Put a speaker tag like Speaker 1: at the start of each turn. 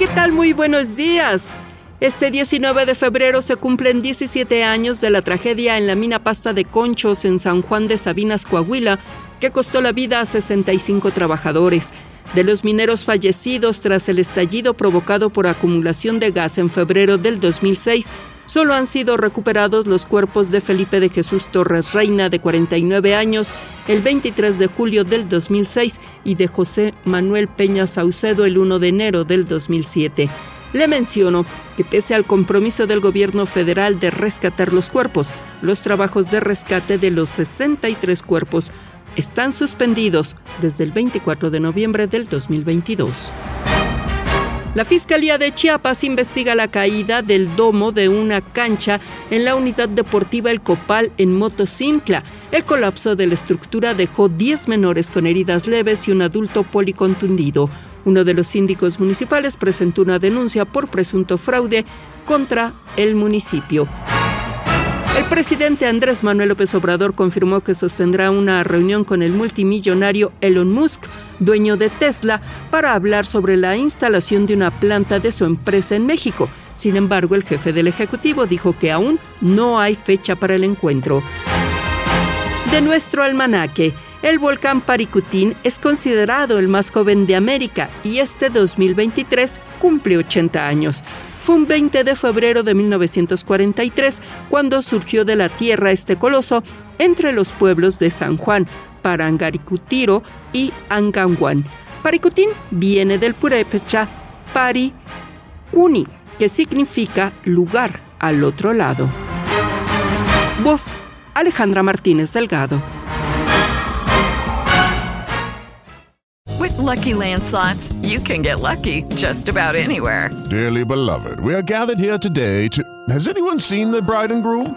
Speaker 1: ¿Qué tal? Muy buenos días. Este 19 de febrero se cumplen 17 años de la tragedia en la mina pasta de Conchos en San Juan de Sabinas, Coahuila, que costó la vida a 65 trabajadores. De los mineros fallecidos tras el estallido provocado por acumulación de gas en febrero del 2006, solo han sido recuperados los cuerpos de Felipe de Jesús Torres Reina, de 49 años, el 23 de julio del 2006, y de José Manuel Peña Saucedo el 1 de enero del 2007. Le menciono que pese al compromiso del gobierno federal de rescatar los cuerpos, los trabajos de rescate de los 63 cuerpos están suspendidos desde el 24 de noviembre del 2022. La Fiscalía de Chiapas investiga la caída del domo de una cancha en la unidad deportiva El Copal en Motocincla. El colapso de la estructura dejó 10 menores con heridas leves y un adulto policontundido. Uno de los síndicos municipales presentó una denuncia por presunto fraude contra el municipio. El presidente Andrés Manuel López Obrador confirmó que sostendrá una reunión con el multimillonario Elon Musk, dueño de Tesla, para hablar sobre la instalación de una planta de su empresa en México. Sin embargo, el jefe del Ejecutivo dijo que aún no hay fecha para el encuentro. De nuestro almanaque, el volcán Paricutín es considerado el más joven de América y este 2023 cumple 80 años. Fue un 20 de febrero de 1943 cuando surgió de la tierra este coloso entre los pueblos de San Juan, Parangaricutiro y Anganguan. Paricutín viene del purépecha Pari Cuni, que significa lugar al otro lado. Voz Alejandra Martínez Delgado.
Speaker 2: With Lucky Land slots, you can get lucky just about anywhere.
Speaker 3: Dearly beloved, we are gathered here today to. Has anyone seen the bride and groom?